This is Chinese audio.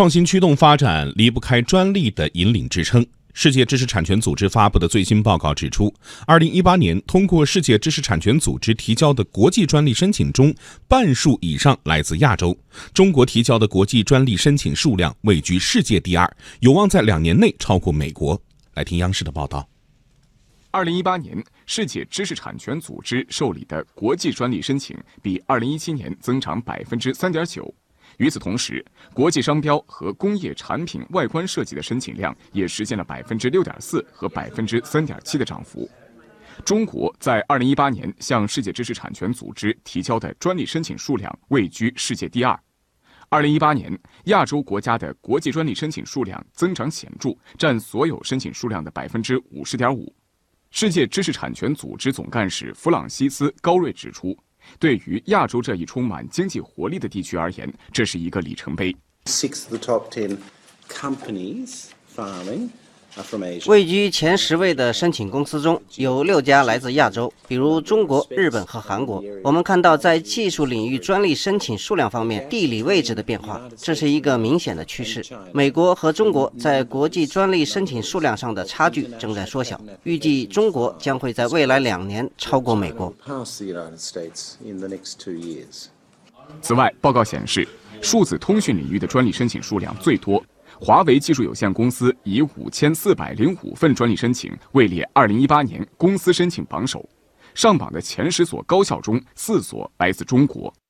创新驱动发展离不开专利的引领支撑。世界知识产权组织发布的最新报告指出，二零一八年通过世界知识产权组织提交的国际专利申请中，半数以上来自亚洲。中国提交的国际专利申请数量位居世界第二，有望在两年内超过美国。来听央视的报道。二零一八年，世界知识产权组织受理的国际专利申请比二零一七年增长百分之三点九。与此同时，国际商标和工业产品外观设计的申请量也实现了百分之六点四和百分之三点七的涨幅。中国在二零一八年向世界知识产权组织提交的专利申请数量位居世界第二。二零一八年，亚洲国家的国际专利申请数量增长显著，占所有申请数量的百分之五十点五。世界知识产权组织总干事弗朗西斯·高瑞指出。对于亚洲这一充满经济活力的地区而言，这是一个里程碑。位居前十位的申请公司中有六家来自亚洲，比如中国、日本和韩国。我们看到，在技术领域专利申请数量方面，地理位置的变化，这是一个明显的趋势。美国和中国在国际专利申请数量上的差距正在缩小，预计中国将会在未来两年超过美国。此外，报告显示，数字通讯领域的专利申请数量最多。华为技术有限公司以五千四百零五份专利申请位列二零一八年公司申请榜首，上榜的前十所高校中，四所来自中国。